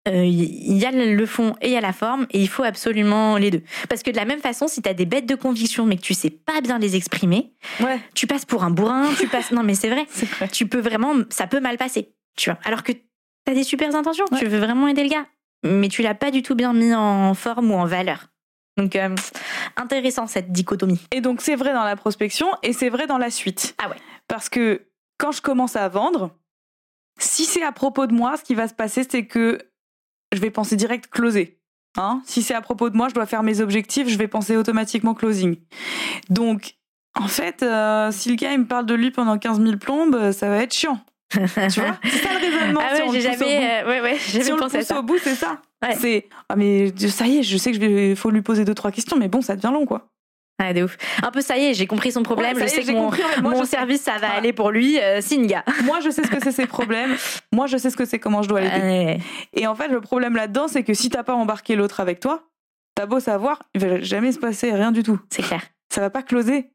Euh, Il y a le fond et il y a la forme et il faut absolument les deux. Parce que de la même façon, si tu as des bêtes de conviction mais que tu sais pas bien les exprimer, Ouais, tu passes pour un bourrin, tu passes... Non mais c'est vrai (laughs) c'est vrai. tu peux vraiment, ça peut mal passer, tu vois. Alors que tu as des super intentions, Ouais. tu veux vraiment aider le gars, mais tu l'as pas du tout bien mis en forme ou en valeur. Donc, euh, intéressant cette dichotomie. Et donc c'est vrai dans la prospection et c'est vrai dans la suite. Ah ouais. Parce que quand je commence à vendre, si c'est à propos de moi, ce qui va se passer, c'est que je vais penser direct closer. Hein si c'est à propos de moi, je dois faire mes objectifs, je vais penser automatiquement closing. Donc, en fait, euh, si le gars il me parle de lui pendant 15 000 plombes, ça va être chiant. Tu vois C'est ça le raisonnement. ah si ouais, le j'ai jamais, euh, ouais, ouais, j'ai Si jamais on le pensé à pousse ça. au bout, c'est ça. Ouais. C'est ah mais ça y est, je sais que je vais, faut lui poser deux trois questions, mais bon, ça devient long quoi. Ouais, de ouf. Un peu, ça y est, j'ai compris son problème. Ouais, je est, sais que mon, compris, moi, mon sais. service, ça va aller pour lui. Euh. (laughs) Moi, je sais ce que c'est ses problèmes. Moi, je sais ce que c'est comment je dois l'aider. Ouais. Et en fait, le problème là-dedans, c'est que si t'as pas embarqué l'autre avec toi, t'as beau savoir, il va jamais se passer rien du tout. c'est clair. Ça va pas closer.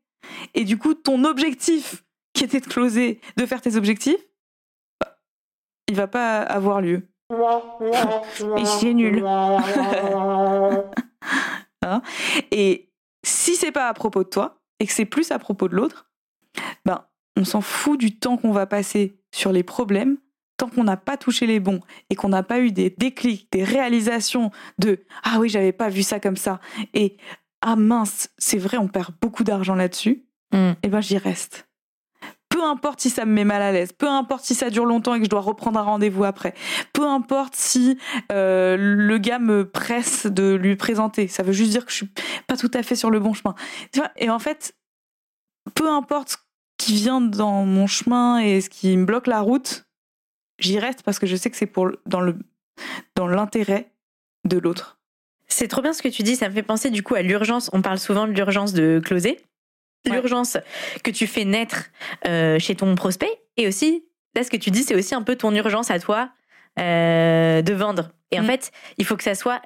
Et du coup, ton objectif, qui était de closer, de faire tes objectifs, il va pas avoir lieu. (laughs) Et c'est nul. (laughs) Et si c'est pas à propos de toi et que c'est plus à propos de l'autre, ben on s'en fout du temps qu'on va passer sur les problèmes tant qu'on n'a pas touché les bons et qu'on n'a pas eu des déclics, des réalisations de ah oui j'avais pas vu ça comme ça et ah mince c'est vrai on perd beaucoup d'argent là-dessus. Mm. Et ben j'y reste. Peu importe si ça me met mal à l'aise, peu importe si ça dure longtemps et que je dois reprendre un rendez-vous après, peu importe si euh, le gars me presse de lui présenter, ça veut juste dire que je suis pas tout à fait sur le bon chemin. Et en fait, peu importe ce qui vient dans mon chemin et ce qui me bloque la route, j'y reste parce que je sais que c'est pour dans le dans l'intérêt de l'autre. C'est trop bien ce que tu dis, ça me fait penser du coup à l'urgence. On parle souvent de l'urgence de closer, l'urgence que tu fais naître euh, chez ton prospect, et aussi, là ce que tu dis, c'est aussi un peu ton urgence à toi euh, de vendre. Et en Mm. fait, il faut que ça soit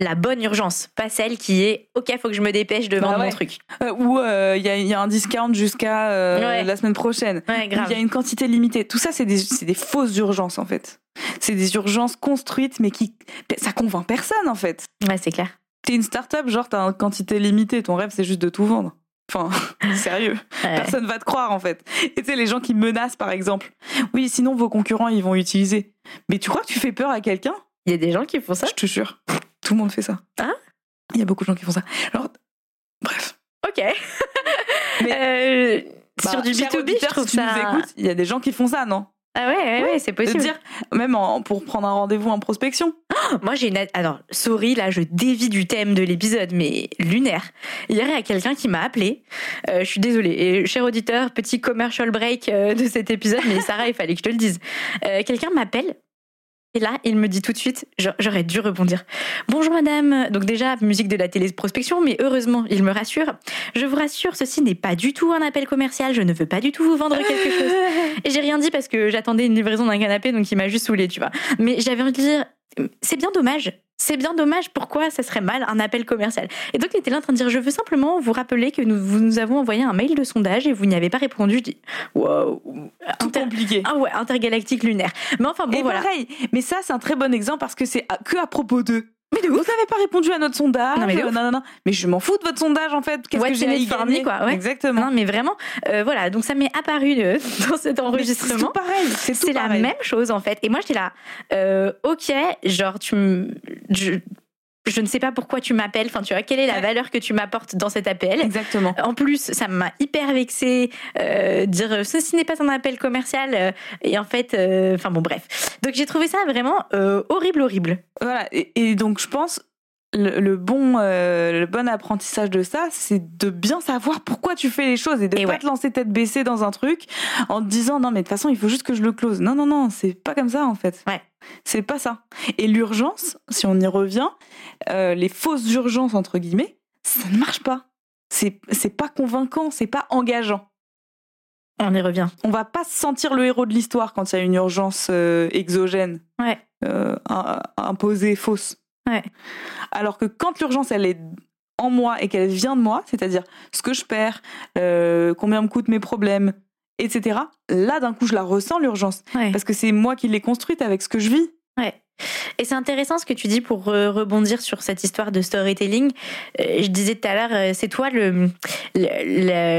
la bonne urgence, pas celle qui est OK, faut que je me dépêche de Bah vendre mon ouais. truc. Euh, ou il y, a, y a un discount jusqu'à euh, Ouais. la semaine prochaine. Il y a une quantité limitée. Tout ça, c'est des, des fausses urgences, en fait. C'est des urgences construites, mais qui. Ça convainc personne, en fait. Ouais, c'est clair. T'es une start-up, genre, t'as une quantité limitée. Ton rêve, c'est juste de tout vendre. Enfin, (laughs) sérieux. Ouais. Personne va te croire, en fait. Et tu sais, les gens qui menacent, par exemple. Oui, sinon, vos concurrents, ils vont utiliser. Mais tu crois que tu fais peur à quelqu'un? Il y a des gens qui font ça? Je te jure. Tout le monde fait ça. Ah Il y a beaucoup de gens qui font ça. Alors, bref. OK. Mais- (laughs) Euh, Bah, sur du cher B2B, je trouve si tu ça. nous écoutes, il y a des gens qui font ça, non? Ah ouais, ouais, ouais, c'est De possible. dire, même en- pour prendre un rendez-vous en prospection. Moi, j'ai une. Alors, sorry, là, je dévie du thème de l'épisode, mais lunaire. Hier, il y a quelqu'un qui m'a appelé. Euh, je suis désolée. Et cher auditeur, petit commercial break euh, de cet épisode, mais Sarah, il fallait que je te le dise. Euh, quelqu'un m'appelle. Et là, il me dit tout de suite, j'a- j'aurais dû rebondir. Bonjour madame. Donc déjà, musique de la téléprospection, mais heureusement, il me rassure. Je vous rassure, ceci n'est pas du tout un appel commercial. Je ne veux pas du tout vous vendre quelque chose. (laughs) Et j'ai rien dit parce que j'attendais une livraison d'un canapé, donc il m'a juste saoulé, tu vois. Mais j'avais envie de dire, c'est bien dommage. C'est bien dommage. Pourquoi ça serait mal un appel commercial? Et donc il était là en train de dire, je veux simplement vous rappeler que nous vous nous avons envoyé un mail de sondage et vous n'y avez pas répondu. Je dis, wow, Tout Inter- compliqué. ah ouais, intergalactique lunaire. Mais enfin bon Et voilà. pareil, mais ça c'est un très bon exemple parce que c'est que à propos d'eux. Mais de Vous n'avez pas répondu à notre sondage. Non, mais de euh, ouf. non, non, non. Mais je m'en fous de votre sondage en fait. Qu'est-ce que j'ai à quoi, ouais. Exactement. Non mais vraiment, euh, voilà. Donc ça m'est apparu euh, (laughs) dans cet c'est enregistrement. tout pareil. C'est C'est la même chose en fait. Et moi j'étais là, euh, ok, genre tu me, je, je ne sais pas pourquoi tu m'appelles. Enfin tu vois quelle est la Ouais. valeur que tu m'apportes dans cet appel. Exactement. En plus, ça m'a hyper vexée euh, dire euh, ceci n'est pas un appel commercial. euh, et en fait, euh, enfin bon bref. Donc j'ai trouvé ça vraiment euh, horrible, horrible. Voilà. Et, et donc je pense le, le bon euh, le bon apprentissage de ça, c'est de bien savoir pourquoi tu fais les choses et de Et pas ouais. te lancer tête baissée dans un truc en te disant non mais de toute façon il faut juste que je le close. Non non non, c'est pas comme ça en fait. Ouais. C'est pas ça. Et l'urgence, si on y revient, euh, les fausses urgences entre guillemets, ça ne marche pas. C'est c'est pas convaincant, c'est pas engageant. On y revient. On va pas se sentir le héros de l'histoire quand il y a une urgence euh, exogène, Ouais. imposée, fausse. Ouais. Alors que quand l'urgence elle est en moi et qu'elle vient de moi, c'est-à-dire ce que je perds, euh, combien me coûtent mes problèmes, etc. Là d'un coup je la ressens l'urgence Ouais. parce que c'est moi qui l'ai construite avec ce que je vis. Ouais. Et c'est intéressant ce que tu dis pour rebondir sur cette histoire de storytelling. Euh, je disais tout à l'heure, euh, c'est toi le,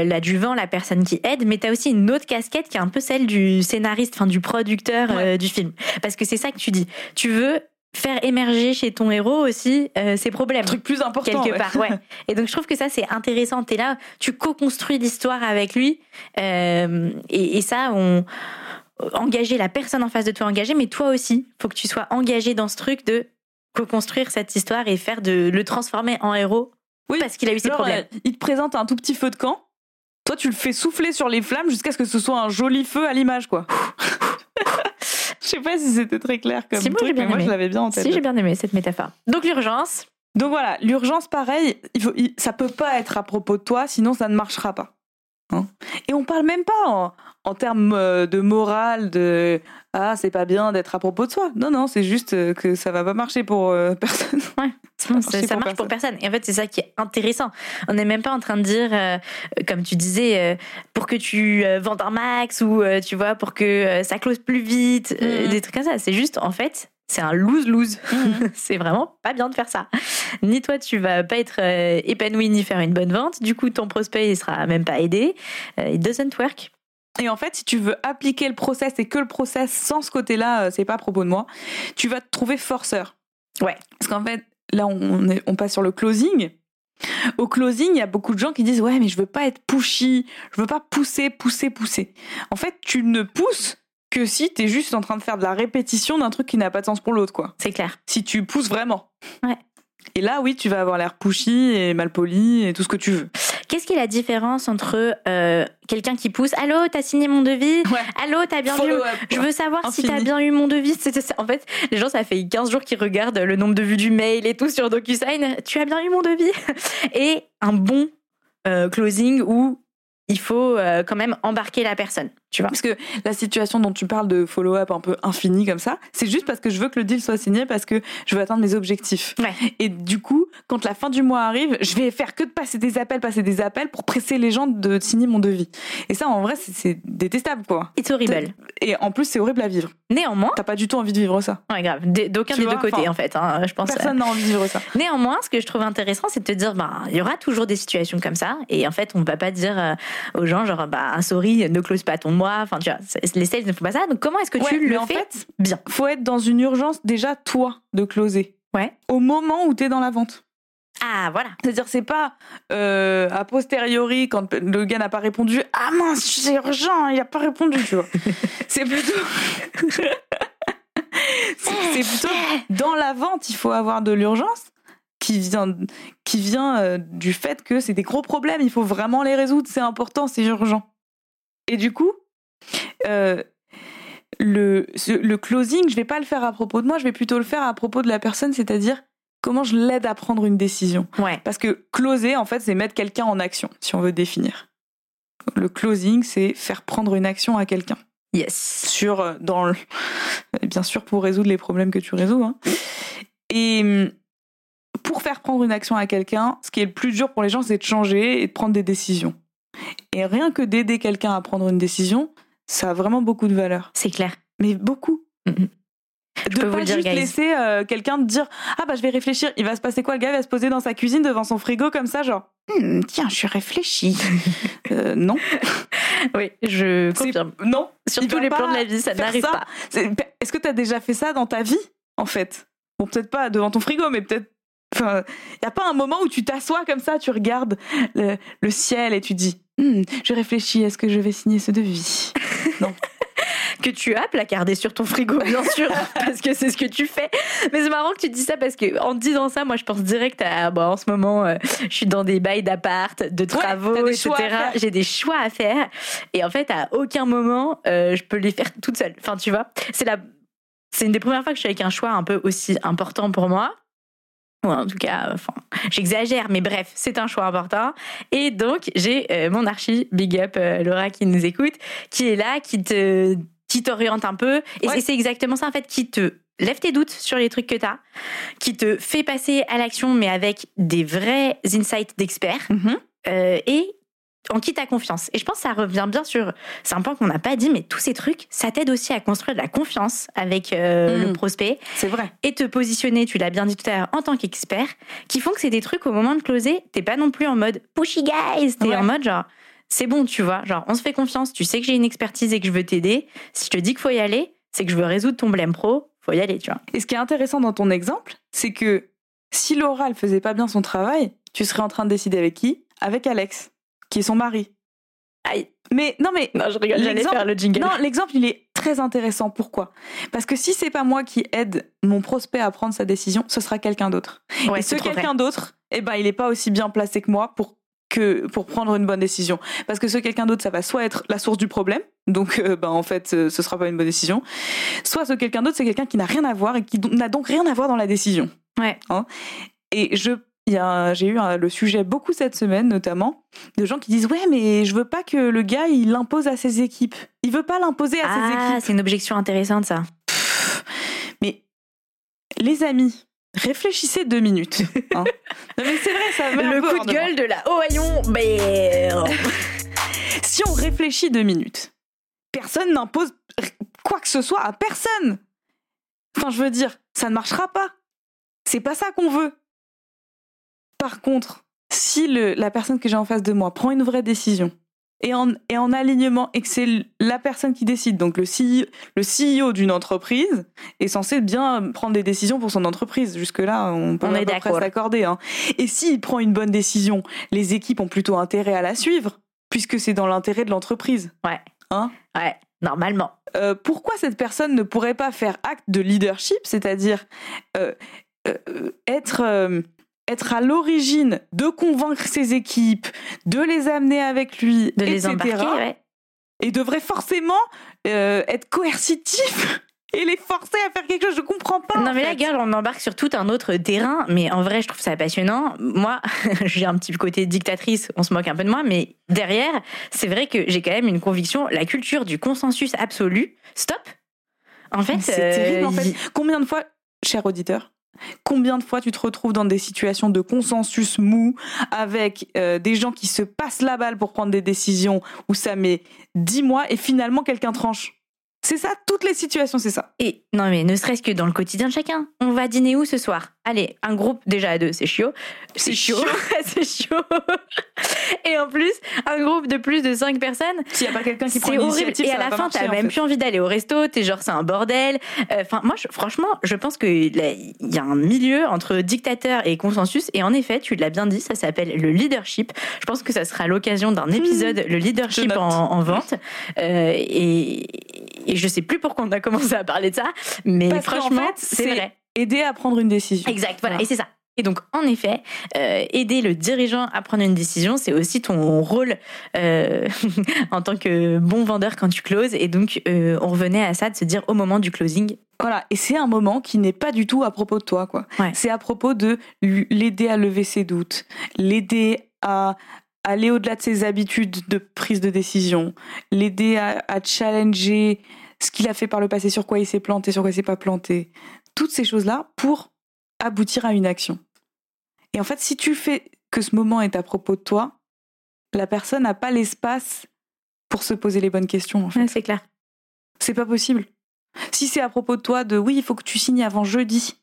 l'adjuvant, la personne qui aide, mais tu as aussi une autre casquette qui est un peu celle du scénariste, enfin du producteur euh, du film. Parce que c'est ça que tu dis. Tu veux faire émerger chez ton héros aussi euh, ses problèmes Un truc plus important. quelque ouais. part, ouais. (laughs) Et donc je trouve que ça c'est intéressant. T'es là, tu co-construis l'histoire avec lui, euh, et, et ça, on engager la personne en face de toi engagée, mais toi aussi, faut que tu sois engagé dans ce truc de co-construire cette histoire et faire de le transformer en héros. Oui. parce qu'il a eu ses Genre, problèmes. euh, il te présente un tout petit feu de camp. Toi, tu le fais souffler sur les flammes jusqu'à ce que ce soit un joli feu à l'image, quoi. (laughs) Je sais pas si c'était très clair comme Si, moi, truc, j'ai bien mais moi aimé. je l'avais bien en tête. Si j'ai bien aimé cette métaphore. Donc l'urgence, Donc voilà, l'urgence, pareil, il faut, il- ça peut pas être à propos de toi, sinon ça ne marchera pas. Hein Et on parle même pas en, en termes euh, de morale, de ah c'est pas bien d'être à propos de soi. Non non, c'est juste euh, que ça va pas marcher pour euh, (laughs) personne. Ouais. ça, ça, marcher ça pour marche pour personne. Et en fait, c'est ça qui est intéressant. On n'est même pas en train de dire, euh, comme tu disais, euh, pour que tu vendes un max ou tu vois, pour que ça close plus vite, Mhm. des trucs comme ça. C'est juste, en fait, c'est un lose-lose. (laughs) c'est vraiment pas bien de faire ça. Ni toi, tu vas pas être euh, épanoui ni faire une bonne vente. Du coup, ton prospect, il sera même pas aidé. Euh, it doesn't work. Et en fait, si tu veux appliquer le process et que le process sans ce côté-là, euh, c'est pas à propos de moi, tu vas te trouver forceur. Ouais. Parce qu'en fait, là, on, est- on passe sur le closing. Au closing, il y a beaucoup de gens qui disent ouais, mais je veux pas être pushy, je veux pas pousser, pousser, pousser. En fait, tu ne pousses que si tu es juste en train de faire de la répétition d'un truc qui n'a pas de sens pour l'autre, quoi. C'est clair. Si tu pousses vraiment. Ouais. Et là, oui, tu vas avoir l'air pushy et mal poli et tout ce que tu veux. qu'est-ce qui est la différence entre euh, quelqu'un qui pousse Allô, t'as signé mon devis Allô, t'as bien vu Je veux savoir si t'as bien eu mon devis. En fait, les gens, ça fait 15 jours qu'ils regardent le nombre de vues du mail et tout sur DocuSign. Tu as bien eu mon devis (laughs) Et un bon euh, closing où il faut euh, quand même embarquer la personne. Tu vois Parce que la situation dont tu parles de follow-up un peu infini comme ça, c'est juste parce que je veux que le deal soit signé parce que je veux atteindre mes objectifs. Et du coup, quand la fin du mois arrive, je vais faire que de passer des appels, passer des appels pour presser les gens de signer mon devis. Et ça, en vrai, c'est détestable, quoi. It's horrible. Et en plus, c'est horrible à vivre. Néanmoins. T'as pas du tout envie de vivre ça. Ouais, grave. D'aucun des deux côtés, en fait. Hein, je pense. Personne n'a envie de vivre ça. Néanmoins, ce que je trouve intéressant, c'est de te dire, bah, il y aura toujours des situations comme ça. Et en fait, on va pas dire euh, aux gens, genre, bah, un sorry, ne close pas ton mois. Enfin, tu vois, les sales ne font pas ça. Donc comment est-ce que tu le fais fait, bien? Faut être dans une urgence déjà toi de closer. Ouais. Au moment où tu es dans la vente. Ah voilà. C'est-à-dire c'est pas euh, a posteriori quand le gars n'a pas répondu ah mince c'est urgent il a pas répondu tu vois. (laughs) c'est plutôt (laughs) c'est plutôt dans la vente il faut avoir de l'urgence qui vient qui vient euh, du fait que c'est des gros problèmes il faut vraiment les résoudre c'est important c'est urgent. Et du coup euh, le, le closing, je vais pas le faire à propos de moi, je vais plutôt le faire à propos de la personne, c'est-à-dire comment je l'aide à prendre une décision. Ouais. Parce que closer, en fait, c'est mettre quelqu'un en action, si on veut définir. Le closing, c'est faire prendre une action à quelqu'un. Yes. Sur, euh, dans le... Bien sûr, pour résoudre les problèmes que tu résous. Hein. Et hum, pour faire prendre une action à quelqu'un, ce qui est le plus dur pour les gens, c'est de changer et de prendre des décisions. Et rien que d'aider quelqu'un à prendre une décision, ça a vraiment beaucoup de valeur. C'est clair. Mais beaucoup. Mm-hmm. De pas juste laisser euh, quelqu'un te dire ah bah je vais réfléchir. Il va se passer quoi? Le gars va se poser dans sa cuisine devant son frigo comme ça genre hmm, tiens je suis réfléchi (laughs) euh, non. Oui je confirme. non. Sur tous les plans de la vie ça n'arrive pas. Est-ce que tu as déjà fait ça dans ta vie en fait? Bon peut-être pas devant ton frigo mais peut-être enfin il y a pas un moment où tu t'assois comme ça tu regardes le, le ciel et tu dis hmm, je réfléchis est-ce que je vais signer ce devis (laughs) non que tu as placardé sur ton frigo, bien sûr, (laughs) parce que c'est ce que tu fais. Mais c'est marrant que tu dis ça parce que en disant ça, moi, je pense direct à, bon, en ce moment, euh, je suis dans des bails d'appart, de travaux, etc. J'ai des choix à faire. Et en fait, à aucun moment, euh, je peux les faire toute seule. Enfin, tu vois, c'est la, c'est une des premières fois que je suis avec un choix un peu aussi important pour moi. Ou en tout cas, enfin, j'exagère, mais bref, c'est un choix important. Et donc, j'ai euh, mon archi, big up Laura qui nous écoute, qui est là, qui te qui t'oriente un peu. Et c'est exactement ça, en fait, qui te lève tes doutes sur les trucs que tu as, qui te fait passer à l'action, mais avec des vrais insights d'experts, mhm. euh, et en qui t'as confiance. Et je pense que ça revient bien sur, c'est un point qu'on n'a pas dit, mais tous ces trucs, ça t'aide aussi à construire de la confiance avec euh, le mhm. prospect. C'est vrai. Et te positionner, tu l'as bien dit tout à l'heure, en tant qu'expert, qui font que c'est des trucs au moment de closer, t'es pas non plus en mode pushy guys, t'es en mode genre, c'est bon, tu vois. Genre, on se fait confiance, tu sais que j'ai une expertise et que je veux t'aider. Si je te dis qu'il faut y aller, c'est que je veux résoudre ton blème pro, faut y aller, tu vois. Et ce qui est intéressant dans ton exemple, c'est que si Laura ne faisait pas bien son travail, tu serais en train de décider avec qui? Avec Alex, qui est son mari. Aïe. Mais non, mais. Non, je rigole, j'allais faire le jingle. Non, l'exemple, il est très intéressant. Pourquoi? Parce que si c'est pas moi qui aide mon prospect à prendre sa décision, ce sera quelqu'un d'autre. et ce quelqu'un d'autre, eh ben, il n'est pas aussi bien placé que moi pour que pour prendre une bonne décision. Parce que ce quelqu'un d'autre, ça va soit être la source du problème, donc euh, ben, en fait, ce sera pas une bonne décision, soit ce quelqu'un d'autre, c'est quelqu'un qui n'a rien à voir et qui n'a donc rien à voir dans la décision. Ouais. Hein? Et je j'ai eu le sujet beaucoup cette semaine, notamment, de gens qui disent Ouais, mais je veux pas que le gars il l'impose à ses équipes. Il veut pas l'imposer à ses ah, équipes. c'est une objection intéressante, ça. mais les amis, réfléchissez deux minutes. Hein. non mais c'est vrai, ça Le coup de gueule de la Ohaillon. Mais... (laughs) si on réfléchit deux minutes, personne n'impose quoi que ce soit à personne. Enfin, je veux dire, ça ne marchera pas. C'est pas ça qu'on veut. Par contre, si le, la personne que j'ai en face de moi prend une vraie décision, et en, et en alignement et que c'est la personne qui décide. Donc le CEO, le CEO d'une entreprise est censé bien prendre des décisions pour son entreprise. Jusque-là, on peut on s'accorder. Hein. Et s'il prend une bonne décision, les équipes ont plutôt intérêt à la suivre, puisque c'est dans l'intérêt de l'entreprise. Ouais. Hein? Ouais, normalement. Euh, pourquoi cette personne ne pourrait pas faire acte de leadership, c'est-à-dire euh, euh, être être à l'origine de convaincre ses équipes, de les amener avec lui, De les embarquer, ouais. et devrait forcément euh, être coercitif (laughs) et les forcer à faire quelque chose. Je comprends pas. Non mais fait. la gueule, on embarque sur tout un autre terrain, mais en vrai je trouve ça passionnant. Moi, (laughs) j'ai un petit côté dictatrice, on se moque un peu de moi, mais derrière, c'est vrai que j'ai quand même une conviction, la culture du consensus absolu, stop. En fait, C'est euh, terrible en fait. il- Combien de fois, cher auditeur, combien de fois tu te retrouves dans des situations de consensus mou avec euh, des gens qui se passent la balle pour prendre des décisions où ça met 10 mois et finalement quelqu'un tranche C'est ça, toutes les situations, c'est ça. Et non mais ne serait-ce que dans le quotidien de chacun. On va dîner où ce soir? Allez, un groupe déjà à deux, c'est chiot. C'est chiot. c'est chiot. (laughs) (laughs) Et en plus, un groupe de plus de cinq personnes, S'il n'y a pas quelqu'un qui prend c'est horrible. l'initiative, Et à la fin, t'as même fait. plus envie d'aller au resto. T'es genre, c'est un bordel. Euh, Enfin, moi, je- franchement, je pense que là, il y a un milieu entre dictateur et consensus. Et en effet, tu l'as bien dit, ça s'appelle le leadership. Je pense que ça sera l'occasion d'un épisode, le leadership en, en vente. Euh, et, et je sais plus pourquoi on a commencé à parler de ça, mais Parce franchement, fait, c'est- vrai. Aider à prendre une décision. Exact, voilà, Voilà. et c'est ça. Et donc, en effet, euh, aider le dirigeant à prendre une décision, c'est aussi ton rôle euh, (laughs) en tant que bon vendeur quand tu closes. Et donc, euh, on revenait à ça de se dire au moment du closing, Voilà, et c'est un moment qui n'est pas du tout à propos de toi, quoi. Ouais. C'est à propos de l'aider à lever ses doutes, l'aider à aller au-delà de ses habitudes de prise de décision, l'aider à, à challenger ce qu'il a fait par le passé, sur quoi il s'est planté, sur quoi il s'est pas planté. Toutes ces choses-là pour aboutir à une action. Et en fait, si tu fais que ce moment est à propos de toi, la personne n'a pas l'espace pour se poser les bonnes questions. En fait. Ouais, c'est clair. C'est pas possible. Si c'est à propos de toi, de oui, il faut que tu signes avant jeudi,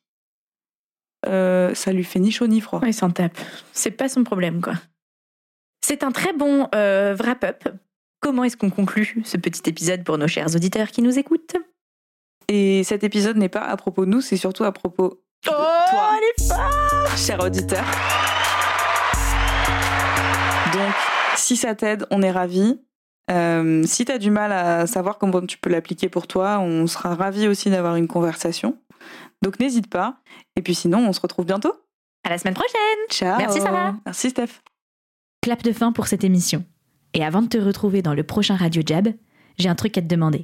euh, ça lui fait ni chaud ni froid. Il s'en tape. C'est pas son problème, quoi. C'est un très bon euh, wrap-up. Comment est-ce qu'on conclut ce petit épisode pour nos chers auditeurs qui nous écoutent? Et cet épisode n'est pas à propos de nous, c'est surtout à propos de toi, les femmes cher auditeur. Donc, si ça t'aide, on est ravis. Euh, si tu as du mal à savoir comment tu peux l'appliquer pour toi, on sera ravis aussi d'avoir une conversation. Donc n'hésite pas. Et puis sinon, on se retrouve bientôt. À la semaine prochaine Ciao. Merci, Sarah. Merci Steph. Clap de fin pour cette émission. Et avant de te retrouver dans le prochain Radio Jab, j'ai un truc à te demander.